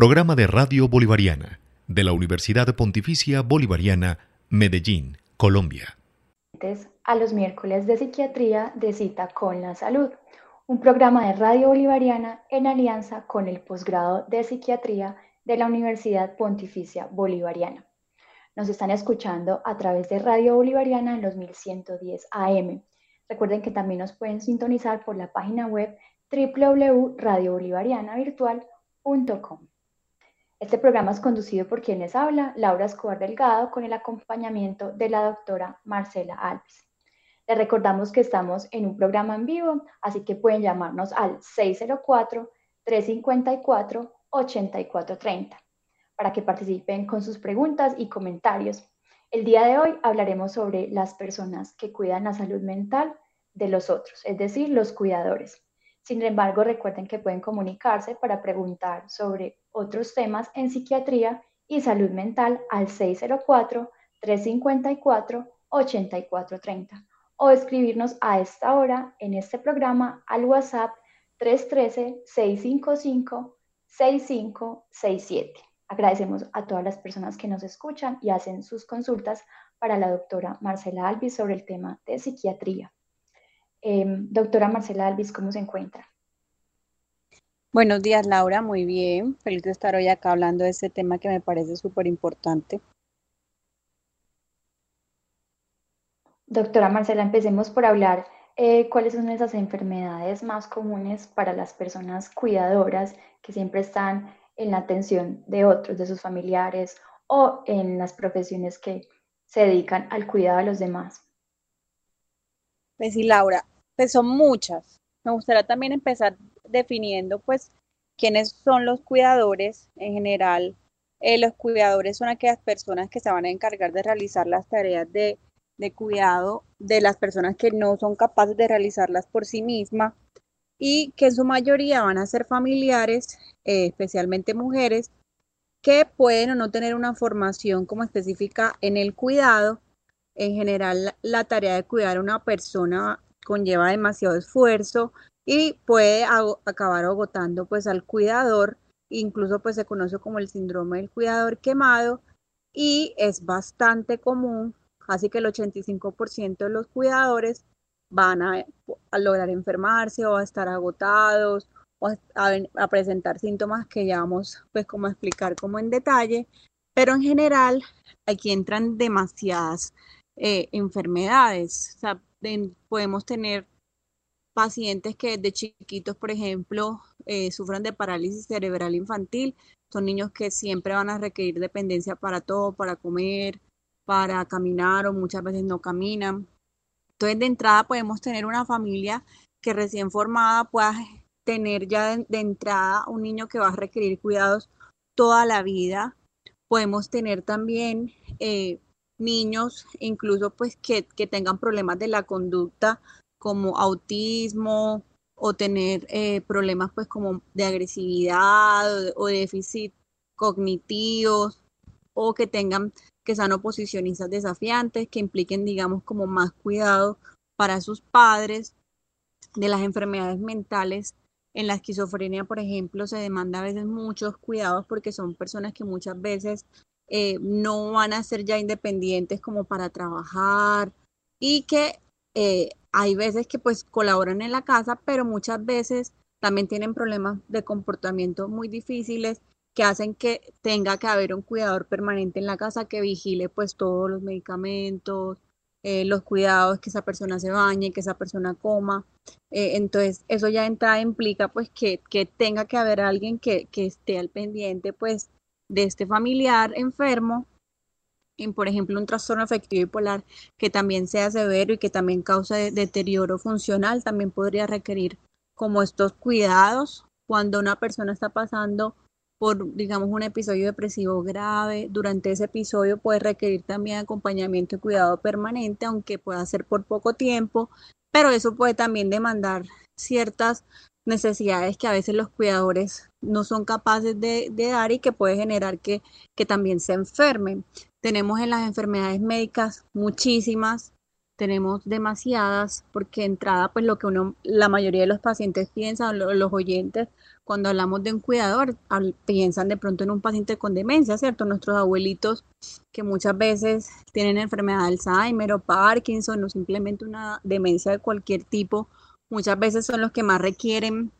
Programa de Radio Bolivariana de la Universidad Pontificia Bolivariana, Medellín, Colombia. A los miércoles de psiquiatría de cita con la salud, un programa de Radio Bolivariana en alianza con el posgrado de psiquiatría de la Universidad Pontificia Bolivariana. Nos están escuchando a través de Radio Bolivariana en los 1110 AM. Recuerden que también nos pueden sintonizar por la página web www.radiobolivarianavirtual.com. Este programa es conducido por quien les habla, Laura Escobar Delgado, con el acompañamiento de la doctora Marcela Alves. Les recordamos que estamos en un programa en vivo, así que pueden llamarnos al 604-354-8430 para que participen con sus preguntas y comentarios. El día de hoy hablaremos sobre las personas que cuidan la salud mental de los otros, es decir, los cuidadores. Sin embargo, recuerden que pueden comunicarse para preguntar sobre otros temas en psiquiatría y salud mental al 604-354-8430 o escribirnos a esta hora en este programa al WhatsApp 313-655-6567. Agradecemos a todas las personas que nos escuchan y hacen sus consultas para la doctora Marcela Alvis sobre el tema de psiquiatría. Em, doctora Marcela Alvis, ¿cómo se encuentra? Buenos días, Laura. Muy bien. Feliz de estar hoy acá hablando de este tema que me parece súper importante. Doctora Marcela, empecemos por hablar eh, cuáles son esas enfermedades más comunes para las personas cuidadoras que siempre están en la atención de otros, de sus familiares o en las profesiones que se dedican al cuidado de los demás. Pues sí, Laura, pues son muchas. Me gustaría también empezar definiendo pues quiénes son los cuidadores en general. Eh, los cuidadores son aquellas personas que se van a encargar de realizar las tareas de, cuidado de las personas que no son capaces de realizarlas por sí mismas y que en su mayoría van a ser familiares, eh, especialmente mujeres, que pueden o no tener una formación como específica en el cuidado. En general, la tarea de cuidar a una persona conlleva demasiado esfuerzo y puede acabar agotando pues al cuidador, incluso pues se conoce como el síndrome del cuidador quemado y es bastante común, así que el 85% de los cuidadores van a, lograr enfermarse o a estar agotados o a, presentar síntomas que ya vamos pues como a explicar como en detalle, pero en general aquí entran demasiadas eh, enfermedades, o sea, podemos tener pacientes que desde chiquitos, por ejemplo, eh, sufran de parálisis cerebral infantil, son niños que siempre van a requerir dependencia para todo, para comer, para caminar o muchas veces no caminan. Entonces, de entrada podemos tener una familia que recién formada pueda tener ya de, entrada un niño que va a requerir cuidados toda la vida. Podemos tener también eh, niños, incluso pues que, que, tengan problemas de la conducta como autismo o tener eh, problemas pues como de agresividad o, déficit cognitivos o que tengan que sean oposicionistas desafiantes, que impliquen, digamos, como más cuidado para sus padres, de las enfermedades mentales. En la esquizofrenia, por ejemplo, se demanda a veces muchos cuidados porque son personas que muchas veces eh, no van a ser ya independientes como para trabajar y que eh, hay veces que pues colaboran en la casa, pero muchas veces también tienen problemas de comportamiento muy difíciles que hacen que tenga que haber un cuidador permanente en la casa que vigile pues todos los medicamentos, eh, los cuidados, que esa persona se bañe, que esa persona coma. Entonces, eso ya entrada implica pues que, que tenga que haber alguien que, que, esté al pendiente pues de este familiar enfermo, en, por ejemplo, un trastorno afectivo bipolar que también sea severo y que también cause deterioro funcional, también podría requerir como estos cuidados cuando una persona está pasando por, digamos, un episodio depresivo grave. Durante ese episodio puede requerir también acompañamiento y cuidado permanente, aunque pueda ser por poco tiempo, pero eso puede también demandar ciertas necesidades que a veces los cuidadores no son capaces de, dar y que puede generar que, que también se enfermen. Tenemos en las enfermedades médicas muchísimas, tenemos demasiadas, porque entrada, pues lo que uno, la mayoría de los pacientes piensan, los oyentes, cuando hablamos de un cuidador, piensan de pronto en un paciente con demencia, ¿cierto? Nuestros abuelitos que muchas veces tienen enfermedad de Alzheimer o Parkinson o simplemente una demencia de cualquier tipo, muchas veces son los que más requieren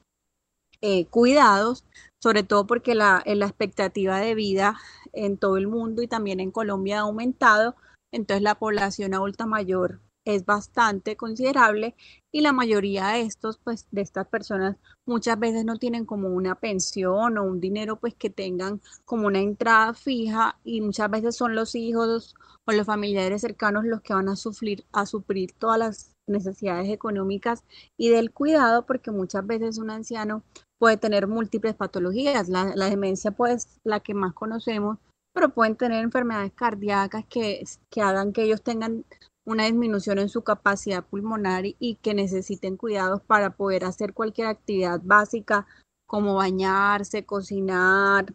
eh, cuidados, sobre todo porque la, la expectativa de vida en todo el mundo y también en Colombia ha aumentado, entonces la población adulta mayor es bastante considerable y la mayoría de estos, pues, de estas personas muchas veces no tienen como una pensión o un dinero, pues, que tengan como una entrada fija y muchas veces son los hijos o los familiares cercanos los que van a sufrir, a suplir todas las necesidades económicas y del cuidado, porque muchas veces un anciano puede tener múltiples patologías. La, demencia, pues, la que más conocemos, pero pueden tener enfermedades cardíacas que, que hagan que ellos tengan una disminución en su capacidad pulmonar y, que necesiten cuidados para poder hacer cualquier actividad básica como bañarse, cocinar,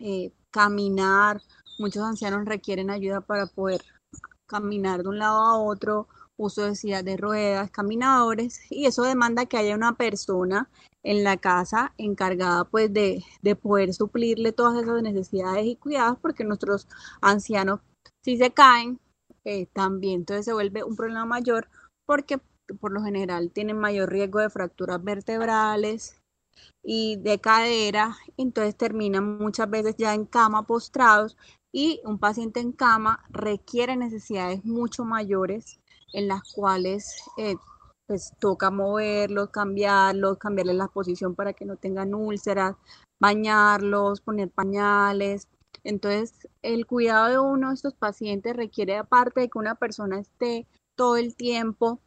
eh, caminar. Muchos ancianos requieren ayuda para poder caminar de un lado a otro, uso de sillas de ruedas, caminadores, y eso demanda que haya una persona en la casa encargada pues de, de poder suplirle todas esas necesidades y cuidados porque nuestros ancianos si se caen eh, también entonces se vuelve un problema mayor porque por lo general tienen mayor riesgo de fracturas vertebrales y de cadera, entonces terminan muchas veces ya en cama postrados y un paciente en cama requiere necesidades mucho mayores en las cuales eh, pues toca moverlos, cambiarlos, cambiarles la posición para que no tengan úlceras, bañarlos, poner pañales, entonces, el cuidado de uno de estos pacientes requiere, aparte de que una persona esté todo el tiempo,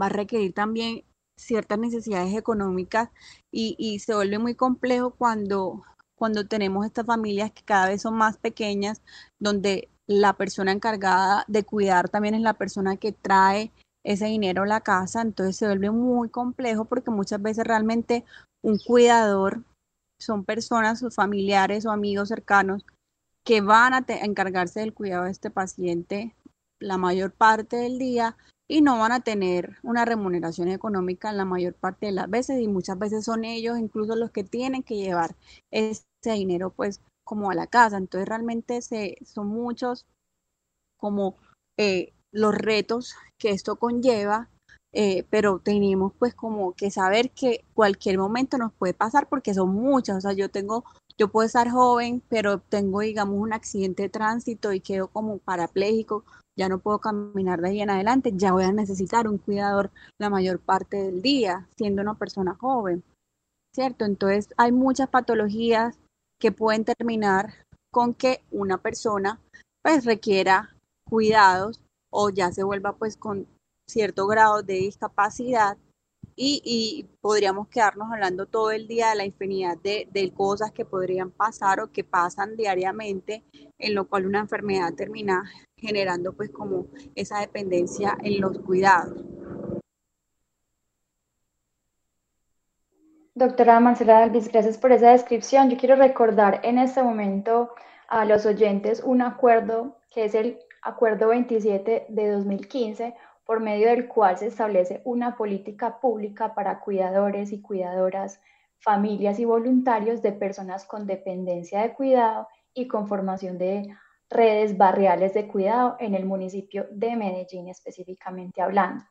va a requerir también ciertas necesidades económicas y, se vuelve muy complejo cuando, cuando tenemos estas familias que cada vez son más pequeñas, donde la persona encargada de cuidar también es la persona que trae ese dinero a la casa, entonces se vuelve muy complejo porque muchas veces realmente un cuidador son personas o familiares o amigos cercanos que van a, encargarse del cuidado de este paciente la mayor parte del día y no van a tener una remuneración económica la mayor parte de las veces y muchas veces son ellos incluso los que tienen que llevar ese dinero pues como a la casa. Entonces realmente se, son muchos como eh, los retos que esto conlleva eh, pero tenemos pues como que saber que cualquier momento nos puede pasar porque son muchas, o sea, yo tengo, yo puedo estar joven, pero tengo, digamos, un accidente de tránsito y quedo como parapléjico, ya no puedo caminar de ahí en adelante, ya voy a necesitar un cuidador la mayor parte del día, siendo una persona joven, ¿cierto? Entonces hay muchas patologías que pueden terminar con que una persona pues requiera cuidados o ya se vuelva pues con cierto grado de discapacidad y, podríamos quedarnos hablando todo el día de la infinidad de, de, cosas que podrían pasar o que pasan diariamente, en lo cual una enfermedad termina generando pues como esa dependencia en los cuidados. Doctora Marcela Alvis, gracias por esa descripción. Yo quiero recordar en este momento a los oyentes un acuerdo que es el Acuerdo 27 de 2015 por medio del cual se establece una política pública para cuidadores y cuidadoras, familias y voluntarios de personas con dependencia de cuidado y con formación de redes barriales de cuidado en el municipio de Medellín específicamente hablando.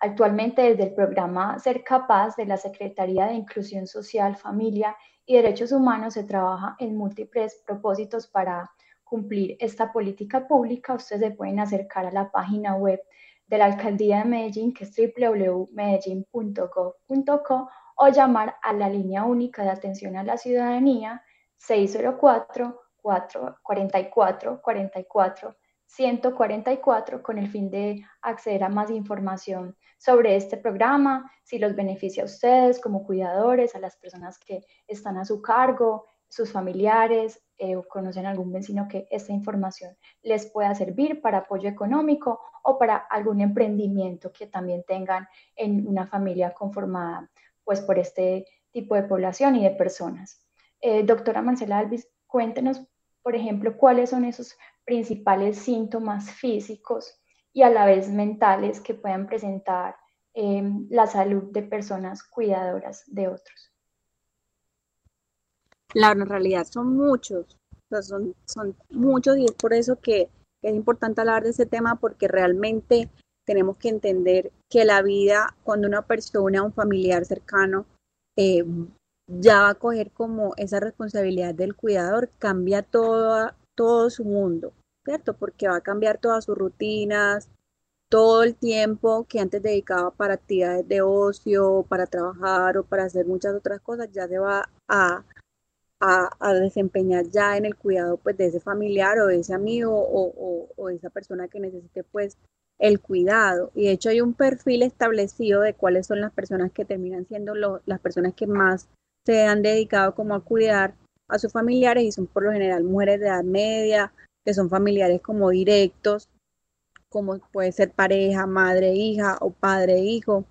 Actualmente desde el programa Ser Capaz de la Secretaría de Inclusión Social, Familia y Derechos Humanos se trabaja en múltiples propósitos para cumplir esta política pública. Ustedes se pueden acercar a la página web de la Alcaldía de Medellín, que es www.medellin.gov.co, o llamar a la línea única de atención a la ciudadanía 604 44 44 144 con el fin de acceder a más información sobre este programa, si los beneficia a ustedes como cuidadores, a las personas que están a su cargo, sus familiares eh, o conocen algún vecino que esta información les pueda servir para apoyo económico o para algún emprendimiento que también tengan en una familia conformada pues por este tipo de población y de personas. Eh, doctora Marcela Alvis, cuéntenos, por ejemplo, cuáles son esos principales síntomas físicos y a la vez mentales que puedan presentar em, la salud de personas cuidadoras de otros. La realidad son muchos, son, son muchos y es por eso que es importante hablar de ese tema porque realmente tenemos que entender que la vida, cuando una persona, un familiar cercano, eh, ya va a coger como esa responsabilidad del cuidador, cambia todo, todo su mundo, ¿cierto? Porque va a cambiar todas sus rutinas, todo el tiempo que antes dedicaba para actividades de ocio, para trabajar o para hacer muchas otras cosas, ya se va a, a, desempeñar ya en el cuidado pues de ese familiar o de ese amigo o, o, esa persona que necesite pues el cuidado. Y de hecho hay un perfil establecido de cuáles son las personas que terminan siendo las personas que más se han dedicado como a cuidar a sus familiares y son por lo general mujeres de edad media, que son familiares como directos, como puede ser pareja, madre, hija o padre, hijo,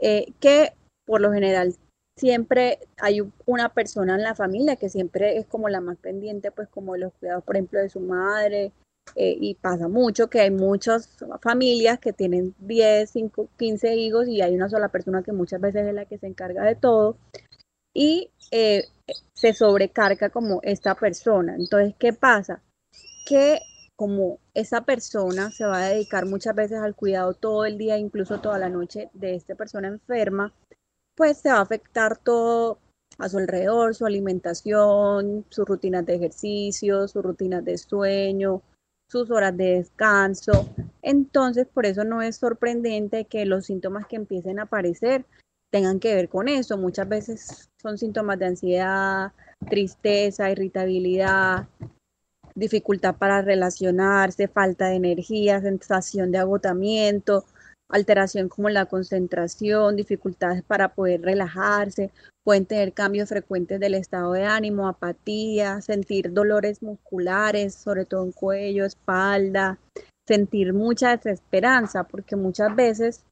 eh, que por lo general siempre hay una persona en la familia que siempre es como la más pendiente, pues como los cuidados, por ejemplo, de su madre. Eh, y pasa mucho que hay muchas familias que tienen 10, 5, 15 hijos y hay una sola persona que muchas veces es la que se encarga de todo y eh, se sobrecarga como esta persona. Entonces, ¿qué pasa? Que como esa persona se va a dedicar muchas veces al cuidado todo el día, incluso toda la noche de esta persona enferma, pues se va a afectar todo a su alrededor, su alimentación, sus rutinas de ejercicio, sus rutinas de sueño, sus horas de descanso. Entonces, por eso no es sorprendente que los síntomas que empiecen a aparecer tengan que ver con eso. Muchas veces son síntomas de ansiedad, tristeza, irritabilidad, dificultad para relacionarse, falta de energía, sensación de agotamiento, alteración como la concentración, dificultades para poder relajarse, pueden tener cambios frecuentes del estado de ánimo, apatía, sentir dolores musculares, sobre todo en cuello, espalda, sentir mucha desesperanza, porque muchas veces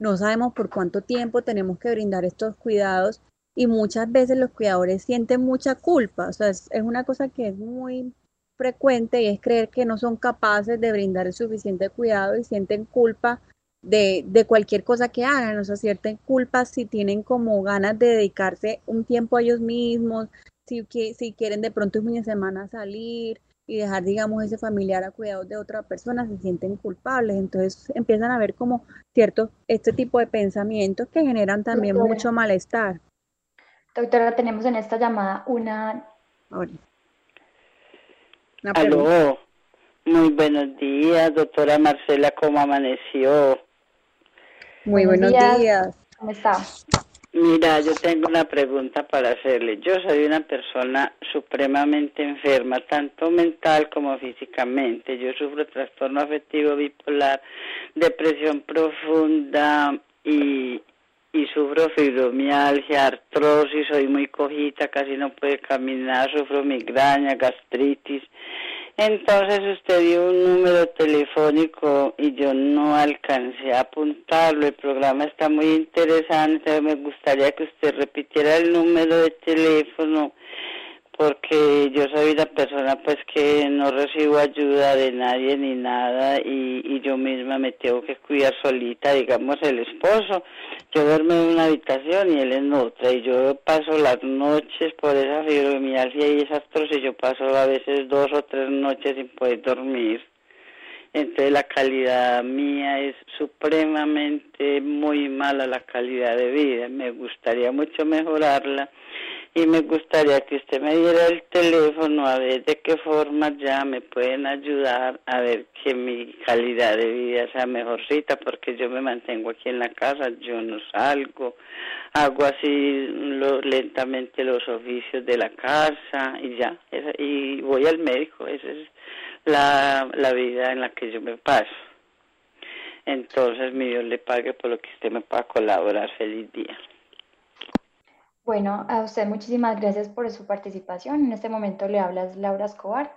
no sabemos por cuánto tiempo tenemos que brindar estos cuidados y muchas veces los cuidadores sienten mucha culpa, o sea, es, es una cosa que es muy frecuente y es creer que no son capaces de brindar el suficiente cuidado y sienten culpa de, de, cualquier cosa que hagan, o sea, sienten culpa si tienen como ganas de dedicarse un tiempo a ellos mismos, si, si quieren de pronto un fin de semana salir y dejar, digamos, ese familiar a cuidado de otra persona, se sienten culpables, entonces empiezan a ver como cierto, este tipo de pensamientos que generan también mucho malestar. Doctora, tenemos en esta llamada una... Aló, muy buenos días, doctora Marcela, ¿cómo amaneció? Muy buenos, días. ¿Cómo está? Mira, yo tengo una pregunta para hacerle. Yo soy una persona supremamente enferma, tanto mental como físicamente. Yo sufro trastorno afectivo bipolar, depresión profunda y, y sufro fibromialgia, artrosis, soy muy cojita, casi no puedo caminar, sufro migraña, gastritis entonces usted dio un número telefónico y yo no alcancé a apuntarlo. El programa está muy interesante. Me gustaría que usted repitiera el número de teléfono porque yo soy una persona pues que no recibo ayuda de nadie ni nada y, y yo misma me tengo que cuidar solita, digamos el esposo, yo duermo en una habitación y él en otra y yo paso las noches por esa fibromialgia y esas troces, yo paso a veces dos o tres noches sin poder dormir. Entonces la calidad mía es supremamente muy mala la calidad de vida, me gustaría mucho mejorarla y me gustaría que usted me diera el teléfono a ver de qué forma ya me pueden ayudar a ver que mi calidad de vida sea mejorcita porque yo me mantengo aquí en la casa, yo no salgo, hago así lentamente los oficios de la casa y ya, y voy al médico, esa es la, la vida en la que yo me paso. Entonces mi Dios le pague por lo que usted me pueda colaborar. Feliz día. Bueno, a usted muchísimas gracias por su participación. En este momento le hablas Laura Escobar.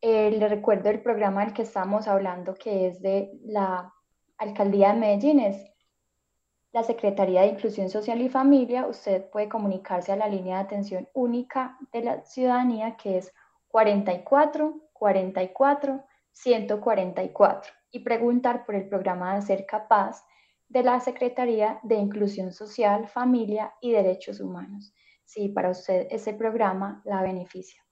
Eh, le recuerdo el programa del que estamos hablando, que es de la Alcaldía de Medellín, es la Secretaría de Inclusión Social y Familia. Usted puede comunicarse a la línea de atención única de la ciudadanía, que es 44 44 144. y preguntar por el programa de Ser Capaz de la Secretaría de Inclusión Social, Familia y Derechos Humanos. Si para usted ese programa la beneficia.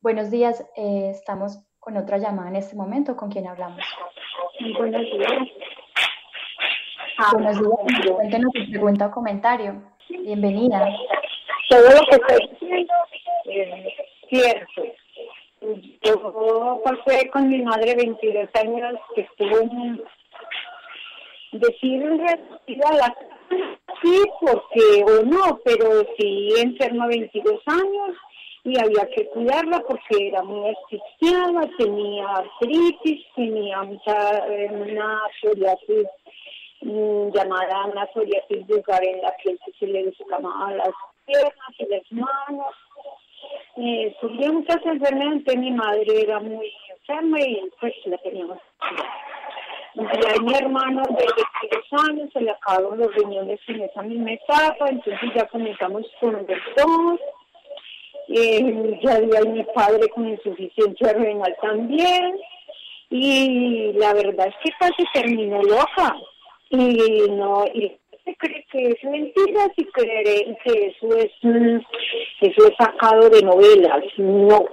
Buenos días, eh, estamos con otra llamada en este momento. ¿Con quién hablamos? Buenos días. Buenos días. Cuéntenos su pregunta o comentario. Bienvenida. Todo lo que estoy diciendo es cierto. Yo pasé con mi madre 22 años que estuvo en decir a la sí porque o no, pero sí enferma 22 años y había que cuidarla porque era muy asfixiada, tenía artritis, tenía mucha, una psoriasis mm, llamada una psoriasis vulgar en la que se le descamaban las piernas y las manos. Eh, sufría muchas enfermedades, mi madre era muy enferma y pues la teníamos y mi hermano de 22 años se le acabaron los riñones en esa misma etapa, entonces ya comenzamos con los dos. Eh, ya había mi padre con insuficiencia renal también. Y la verdad es que casi terminó loca. Y no, y se cree que es mentira si creen que eso es, eso es sacado de novelas. No,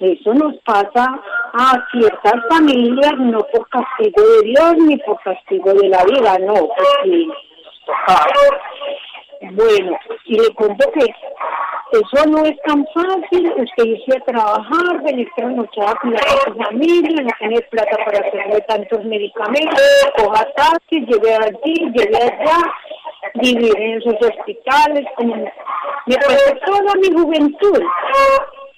eso nos pasa a ciertas familias, no por castigo de Dios ni por castigo de la vida, no, porque Bueno, y le cuento que eso no es tan fácil, usted irse a trabajar, venir trasnochada con la familia, no tener plata para hacerle tantos medicamentos, coja taxi, lleve allí, lleve allá, vivir en esos hospitales, me pasó toda mi juventud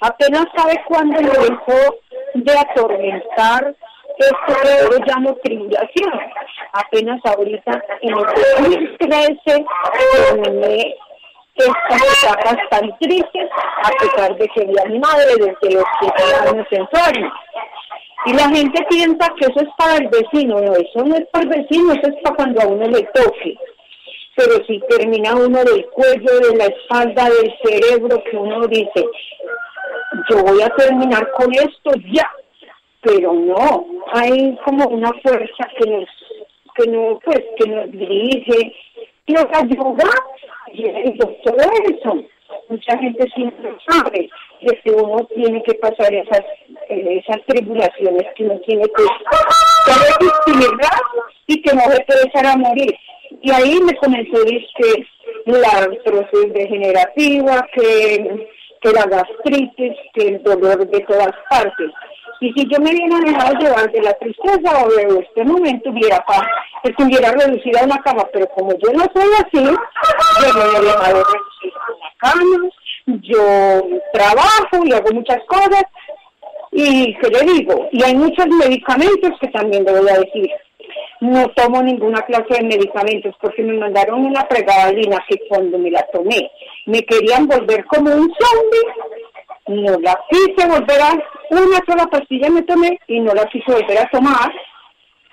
apenas sabe cuándo lo dejó de atormentar esto que yo llamo tribulación. Apenas ahorita en el 2013 terminé estas etapas tan tristes, a pesar de que vi a mi madre desde los 7 años enferma. Y la gente piensa que eso es para el vecino, no, eso no es para el vecino, eso es para cuando a uno le toque. Pero si termina uno del cuello, de la espalda, del cerebro, que uno dice, yo voy a terminar con esto ya, pero no, hay como una fuerza que nos, que no, pues, que nos dirige, que nos ayuda, y todo eso. Mucha gente siempre sabe de que uno tiene que pasar esas, esas tribulaciones que uno tiene que, que y que no se echar a morir. Y ahí me comenzó que la artrosis degenerativa, que que la gastritis, que el dolor de todas partes. Y si yo me hubiera dejado llevar de la tristeza o de este momento, hubiera, estuviera reducida a una cama, pero como yo no soy así, yo me he dejado reducida a una cama, yo trabajo y hago muchas cosas, y que le digo, y hay muchos medicamentos que también le voy a decir, no tomo ninguna clase de medicamentos porque me mandaron una pregabalina que cuando me la tomé me querían volver como un zombie. No la quise volver a, una sola pastilla me tomé y no la quise volver a tomar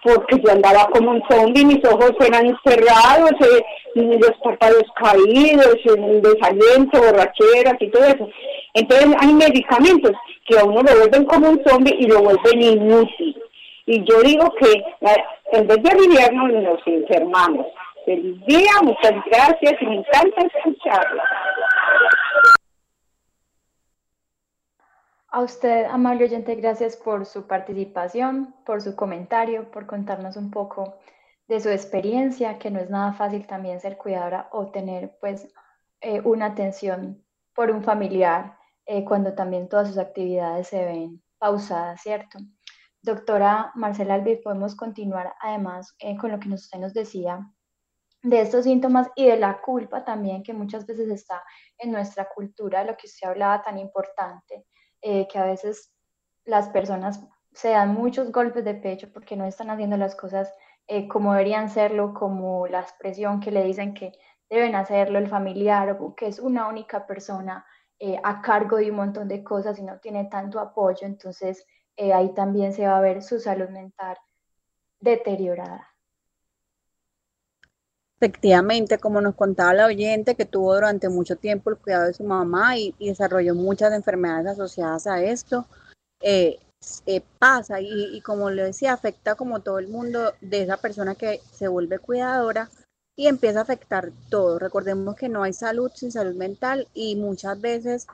porque yo andaba como un zombie, mis ojos eran cerrados, eh, los párpados caídos, el desaliento, borracheras y todo eso. Entonces hay medicamentos que a uno lo vuelven como un zombie y lo vuelven inútil. Y yo digo que eh, en vez de aliviarnos nos enfermamos. Feliz día, muchas gracias y me encanta escucharla. A usted, amable oyente, gracias por su participación, por su comentario, por contarnos un poco de su experiencia, que no es nada fácil también ser cuidadora o tener pues eh, una atención por un familiar eh, cuando también todas sus actividades se ven pausadas, ¿cierto? Doctora Marcela Albi, podemos continuar además eh, con lo que usted nos decía de estos síntomas y de la culpa también que muchas veces está en nuestra cultura, lo que usted hablaba tan importante, eh, que a veces las personas se dan muchos golpes de pecho porque no están haciendo las cosas eh, como deberían serlo, como la expresión que le dicen que deben hacerlo el familiar o que es una única persona a cargo de un montón de cosas y no tiene tanto apoyo, entonces eh, ahí también se va a ver su salud mental deteriorada. Efectivamente, como nos contaba la oyente, que tuvo durante mucho tiempo el cuidado de su mamá y, desarrolló muchas enfermedades asociadas a esto, eh, eh, pasa y, y, como le decía, afecta como todo el mundo de esa persona que se vuelve cuidadora y empieza a afectar todo. Recordemos que no hay salud sin salud mental y muchas veces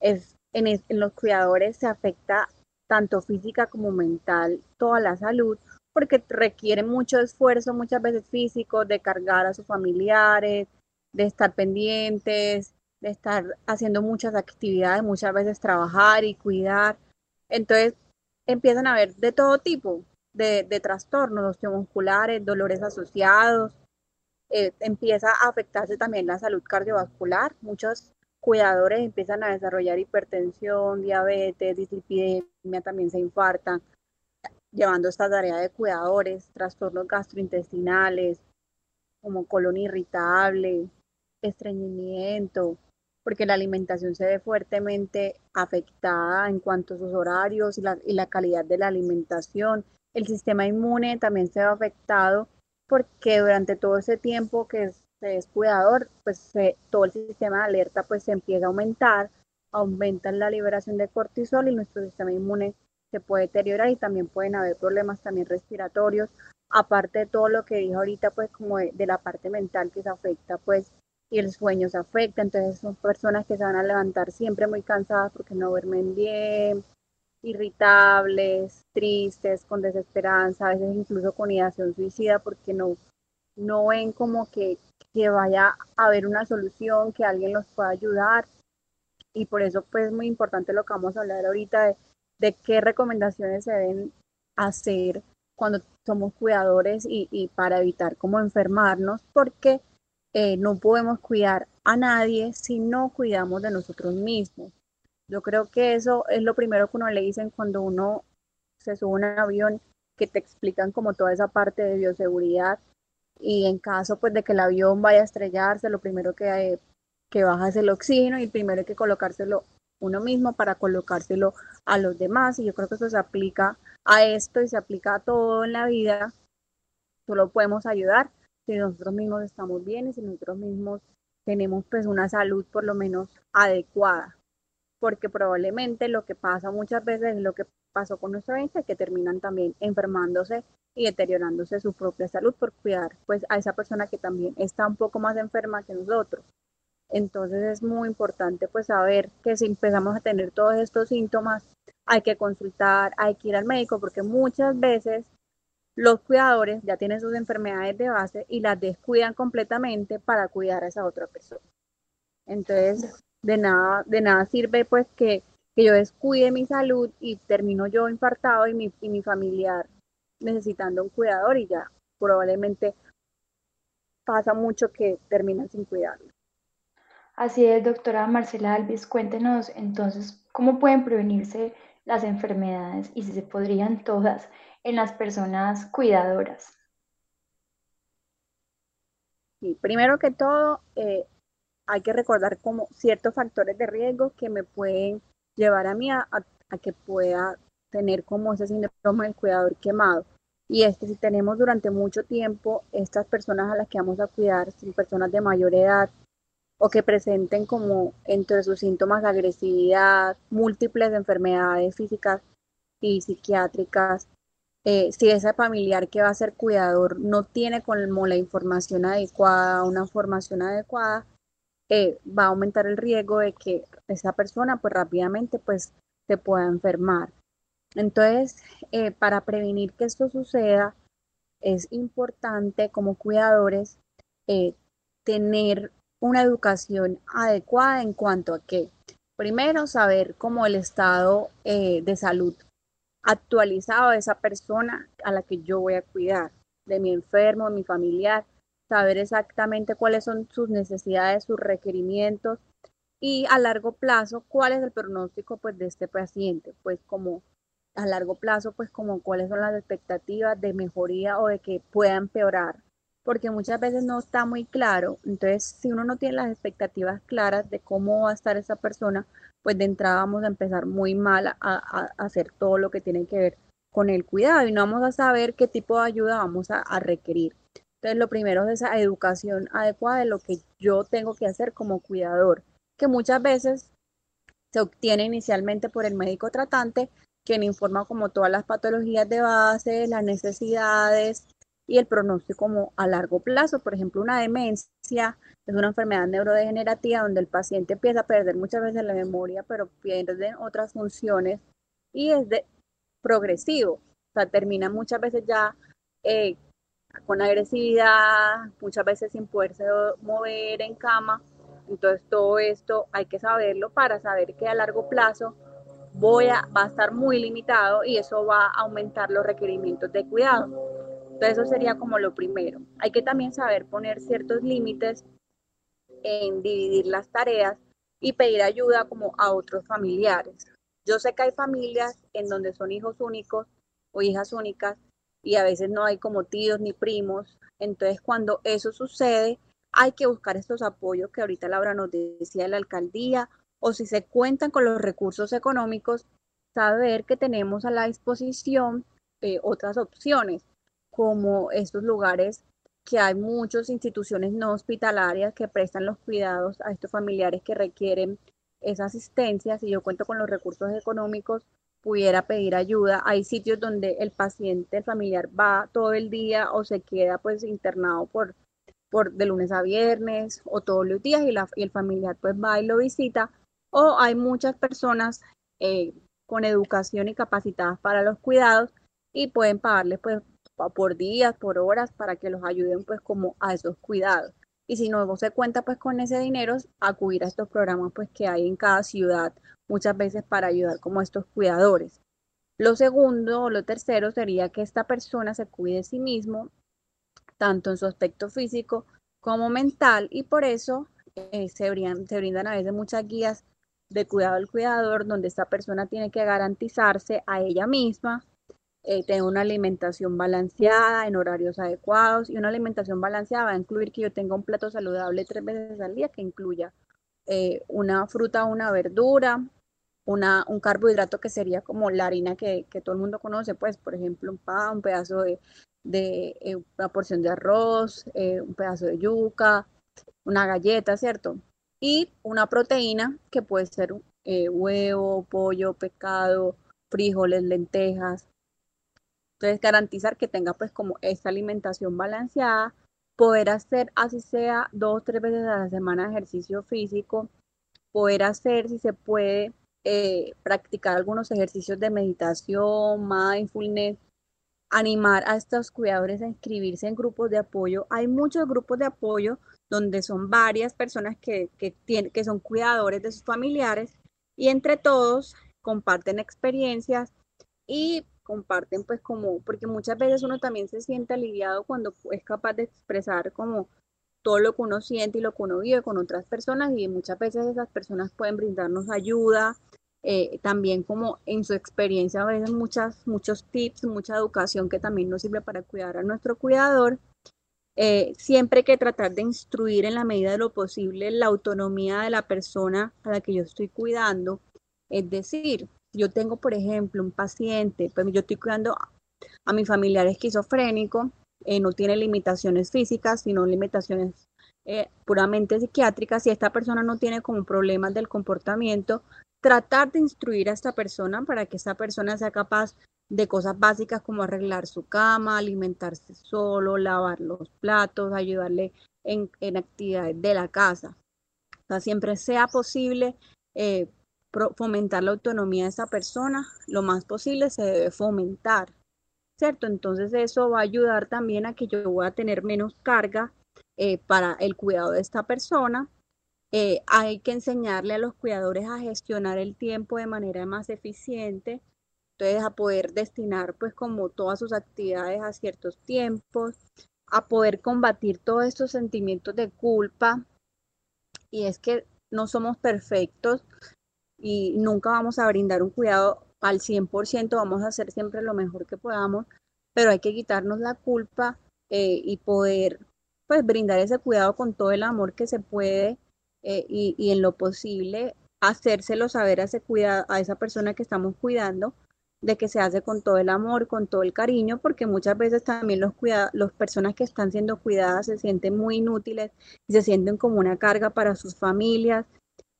es, en los cuidadores se afecta tanto física como mental toda la salud porque requiere mucho esfuerzo, muchas veces físico, de cargar a sus familiares, de estar pendientes, de estar haciendo muchas actividades, muchas veces trabajar y cuidar. Entonces empiezan a haber de todo tipo de, de trastornos osteomusculares, dolores asociados, eh, empieza a afectarse también la salud cardiovascular. Muchos cuidadores empiezan a desarrollar hipertensión, diabetes, dislipidemia, también se infartan, llevando esta tarea de cuidadores, trastornos gastrointestinales, como colon irritable, estreñimiento, porque la alimentación se ve fuertemente afectada en cuanto a sus horarios y la, calidad de la alimentación. El sistema inmune también se ve afectado porque durante todo ese tiempo que se es cuidador, pues se, todo el sistema de alerta pues se empieza a aumentar, aumenta la liberación de cortisol y nuestro sistema inmune se puede deteriorar y también pueden haber problemas también respiratorios, aparte de todo lo que dijo ahorita pues como de, de la parte mental que se afecta pues y el sueño se afecta, entonces son personas que se van a levantar siempre muy cansadas porque no duermen bien, irritables, tristes, con desesperanza, a veces incluso con ideación suicida porque no, no ven como que, que vaya a haber una solución, que alguien los pueda ayudar. Y por eso pues es muy importante lo que vamos a hablar ahorita de, de qué recomendaciones se deben hacer cuando somos cuidadores y, para evitar como enfermarnos, porque eh, no podemos cuidar a nadie si no cuidamos de nosotros mismos. Yo creo que eso es lo primero que uno le dicen cuando uno se sube a un avión, que te explican como toda esa parte de bioseguridad y en caso pues de que el avión vaya a estrellarse, lo primero que, que baja es el oxígeno y primero hay que colocárselo uno mismo para colocárselo a los demás y yo creo que eso se aplica a esto y se aplica a todo en la vida. Solo podemos ayudar si nosotros mismos estamos bien y si nosotros mismos tenemos pues una salud por lo menos adecuada porque probablemente lo que pasa muchas veces es lo que pasó con nuestra gente, que terminan también enfermándose y deteriorándose su propia salud por cuidar pues a esa persona que también está un poco más enferma que nosotros. Entonces es muy importante pues saber que si empezamos a tener todos estos síntomas, hay que consultar, hay que ir al médico, porque muchas veces los cuidadores ya tienen sus enfermedades de base y las descuidan completamente para cuidar a esa otra persona. Entonces, de nada, de nada sirve pues que, que yo descuide mi salud y termino yo infartado y mi, y mi familiar necesitando un cuidador y ya probablemente pasa mucho que terminan sin cuidarlo. Así es, doctora Marcela Alvis, cuéntenos entonces cómo pueden prevenirse las enfermedades y si se podrían todas en las personas cuidadoras. Sí, primero que todo, eh, hay que recordar como ciertos factores de riesgo que me pueden llevar a mí a, que pueda tener como ese síndrome del cuidador quemado. Y es que si tenemos durante mucho tiempo estas personas a las que vamos a cuidar, son personas de mayor edad o que presenten como entre sus síntomas agresividad, múltiples enfermedades físicas y psiquiátricas, eh, si ese familiar que va a ser cuidador no tiene como la información adecuada, una formación adecuada, eh, va a aumentar el riesgo de que esa persona pues rápidamente pues se pueda enfermar. Entonces, eh, para prevenir que esto suceda, es importante como cuidadores tener una educación adecuada en cuanto a que, primero, saber cómo el estado eh, de salud actualizado de esa persona a la que yo voy a cuidar, de mi enfermo, de mi familiar, saber exactamente cuáles son sus necesidades, sus requerimientos y a largo plazo cuál es el pronóstico pues de este paciente, pues como a largo plazo pues como cuáles son las expectativas de mejoría o de que pueda empeorar, porque muchas veces no está muy claro, entonces si uno no tiene las expectativas claras de cómo va a estar esa persona, pues de entrada vamos a empezar muy mal a, hacer todo lo que tiene que ver con el cuidado y no vamos a saber qué tipo de ayuda vamos a, a requerir. Entonces, lo primero es esa educación adecuada de lo que yo tengo que hacer como cuidador, que muchas veces se obtiene inicialmente por el médico tratante, quien informa como todas las patologías de base, las necesidades y el pronóstico como a largo plazo. Por ejemplo, una demencia es una enfermedad neurodegenerativa donde el paciente empieza a perder muchas veces la memoria, pero pierde otras funciones y es de progresivo. O sea, termina muchas veces ya eh, con agresividad, muchas veces sin poderse mover en cama. Entonces todo esto hay que saberlo para saber que a largo plazo voy a, va a estar muy limitado y eso va a aumentar los requerimientos de cuidado. Eso sería como lo primero. Hay que también saber poner ciertos límites en dividir las tareas y pedir ayuda como a otros familiares. Yo sé que hay familias en donde son hijos únicos o hijas únicas y a veces no hay como tíos ni primos. Entonces cuando eso sucede, hay que buscar estos apoyos que ahorita Laura nos decía de la alcaldía o si se cuentan con los recursos económicos, saber que tenemos a la disposición eh, otras opciones, como estos lugares que hay muchas instituciones no hospitalarias que prestan los cuidados a estos familiares que requieren esa asistencia. Si yo cuento con los recursos económicos, pudiera pedir ayuda. Hay sitios donde el paciente, el familiar va todo el día o se queda pues internado por, por de lunes a viernes o todos los días y, la, y el familiar pues va y lo visita o hay muchas personas eh, con educación y capacitadas para los cuidados y pueden pagarles pues por días, por horas, para que los ayuden pues como a esos cuidados. Y si no se cuenta pues con ese dinero, acudir a estos programas pues que hay en cada ciudad muchas veces para ayudar como a estos cuidadores. Lo segundo o lo tercero sería que esta persona se cuide de sí mismo, tanto en su aspecto físico como mental, y por eso eh, se, brindan, se brindan a veces muchas guías de cuidado al cuidador, donde esta persona tiene que garantizarse a ella misma, eh, tener una alimentación balanceada en horarios adecuados y una alimentación balanceada va a incluir que yo tenga un plato saludable tres veces al día que incluya eh, una fruta una verdura, una, un carbohidrato que sería como la harina que, todo el mundo conoce, pues por ejemplo un pan, un pedazo de, eh, una porción de arroz, un pedazo de yuca, una galleta, ¿cierto? y una proteína que puede ser eh, huevo, pollo, pescado, frijoles, lentejas. Entonces garantizar que tenga pues como esta alimentación balanceada, poder hacer así sea dos o tres veces a la semana ejercicio físico, poder hacer si se puede eh, practicar algunos ejercicios de meditación, mindfulness, animar a estos cuidadores a inscribirse en grupos de apoyo. Hay muchos grupos de apoyo donde son varias personas que, que, que son cuidadores de sus familiares y entre todos comparten experiencias y comparten pues como, porque muchas veces uno también se siente aliviado cuando es capaz de expresar como todo lo que uno siente y lo que uno vive con otras personas y muchas veces esas personas pueden brindarnos ayuda, eh, también como en su experiencia a veces muchas, muchos tips, mucha educación que también nos sirve para cuidar a nuestro cuidador eh, siempre que tratar de instruir en la medida de lo posible la autonomía de la persona a la que yo estoy cuidando. Es decir, yo tengo, por ejemplo, un paciente, pues yo estoy cuidando a mi familiar esquizofrénico, eh, no tiene limitaciones físicas, sino limitaciones eh, puramente psiquiátricas. Si esta persona no tiene como problemas del comportamiento, tratar de instruir a esta persona para que esta persona sea capaz de cosas básicas como arreglar su cama, alimentarse solo, lavar los platos, ayudarle en, actividades de la casa. O sea, siempre sea posible eh, fomentar la autonomía de esa persona, lo más posible se debe fomentar, ¿cierto? Entonces eso va a ayudar también a que yo voy a tener menos carga eh, para el cuidado de esta persona. Eh, hay que enseñarle a los cuidadores a gestionar el tiempo de manera más eficiente a poder destinar pues como todas sus actividades a ciertos tiempos, a poder combatir todos estos sentimientos de culpa. Y es que no somos perfectos y nunca vamos a brindar un cuidado al 100%, vamos a hacer siempre lo mejor que podamos, pero hay que quitarnos la culpa eh, y poder pues brindar ese cuidado con todo el amor que se puede eh, y, y, en lo posible hacérselo saber a, ese cuida, a esa persona que estamos cuidando de que se hace con todo el amor, con todo el cariño, porque muchas veces también los las personas que están siendo cuidadas se sienten muy inútiles y se sienten como una carga para sus familias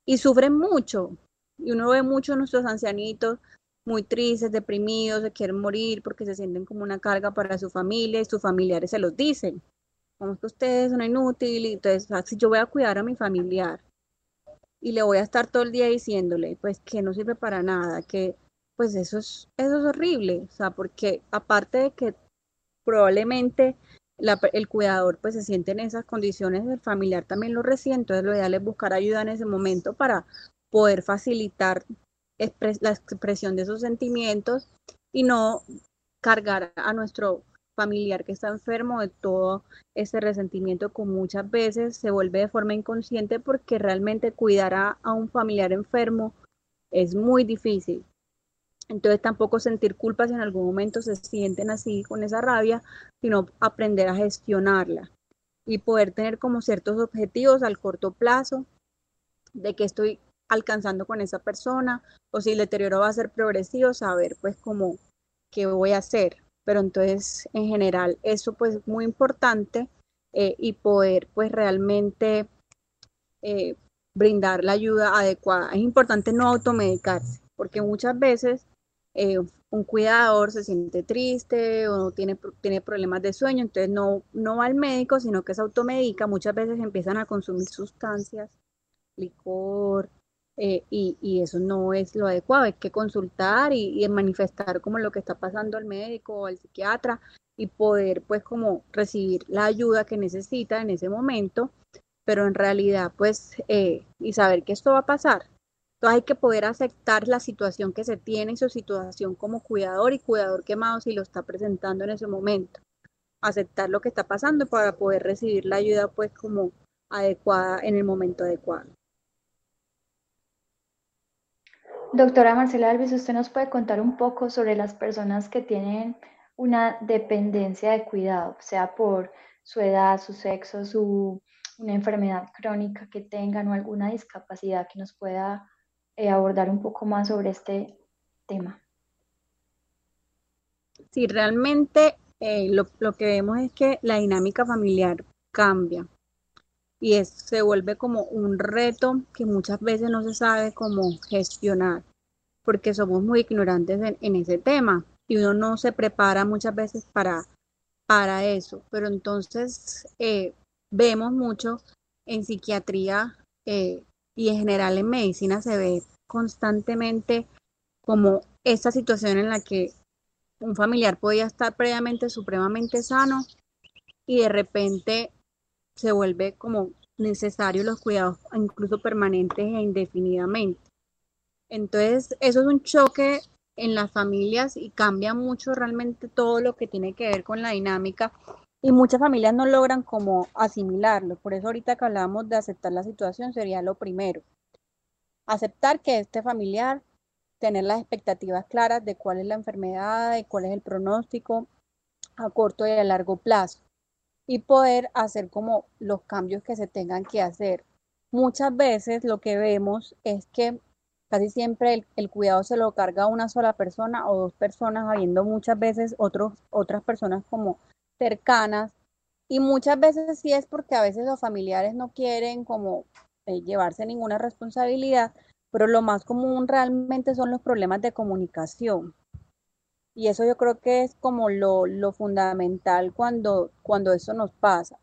y sufren mucho. Y uno ve mucho a nuestros ancianitos muy tristes, deprimidos, se quieren morir porque se sienten como una carga para su familia y sus familiares se los dicen. Como que ustedes son inútiles, entonces ah, si yo voy a cuidar a mi familiar y le voy a estar todo el día diciéndole pues que no sirve para nada, que pues eso es, eso es horrible, o sea, porque aparte de que probablemente el cuidador pues se siente en esas condiciones, el familiar también lo resiente, entonces lo ideal es buscar ayuda en ese momento para poder facilitar la expresión de esos sentimientos y no cargar a nuestro familiar que está enfermo de todo ese resentimiento que muchas veces se vuelve de forma inconsciente porque realmente cuidar a, a un familiar enfermo es muy difícil. Entonces tampoco sentir culpa si en algún momento se sienten así con esa rabia, sino aprender a gestionarla y poder tener como ciertos objetivos al corto plazo de que estoy alcanzando con esa persona o si el deterioro va a ser progresivo, saber pues como qué voy a hacer. Pero entonces en general eso pues es muy importante eh, y poder pues realmente eh, brindar la ayuda adecuada. Es importante no automedicarse porque muchas veces eh, un cuidador se siente triste o tiene, tiene problemas de sueño, entonces no, no va al médico, sino que se automedica. Muchas veces empiezan a consumir sustancias, licor, eh, y, eso no es lo adecuado, hay que consultar y, manifestar como lo que está pasando al médico o al psiquiatra y poder pues como recibir la ayuda que necesita en ese momento, pero en realidad pues eh, y saber que esto va a pasar. Entonces hay que poder aceptar la situación que se tiene y su situación como cuidador y cuidador quemado si lo está presentando en ese momento. Aceptar lo que está pasando para poder recibir la ayuda pues como adecuada en el momento adecuado. Doctora Marcela Alves, ¿usted nos puede contar un poco sobre las personas que tienen una dependencia de cuidado, sea por su edad, su sexo, su, una enfermedad crónica que tengan o alguna discapacidad que nos pueda eh, abordar un poco más sobre este tema? Sí, realmente eh, lo, lo, que vemos es que la dinámica familiar cambia y es, se vuelve como un reto que muchas veces no se sabe cómo gestionar, porque somos muy ignorantes en, ese tema y uno no se prepara muchas veces para, para eso. Pero entonces eh, vemos mucho en psiquiatría eh, y en general en medicina se ve constantemente como esta situación en la que un familiar podía estar previamente supremamente sano y de repente se vuelve como necesario los cuidados incluso permanentes e indefinidamente. Entonces, eso es un choque en las familias y cambia mucho realmente todo lo que tiene que ver con la dinámica y muchas familias no logran como asimilarlo. Por eso ahorita que hablamos de aceptar la situación sería lo primero. Aceptar que este familiar, tener las expectativas claras de cuál es la enfermedad, de cuál es el pronóstico a corto y a largo plazo y poder hacer como los cambios que se tengan que hacer. Muchas veces lo que vemos es que casi siempre el, cuidado se lo carga una sola persona o dos personas, habiendo muchas veces otros, otras personas como cercanas. Y muchas veces sí es porque a veces los familiares no quieren como eh, llevarse ninguna responsabilidad, pero lo más común realmente son los problemas de comunicación. Y eso yo creo que es como lo, fundamental cuando, cuando eso nos pasa,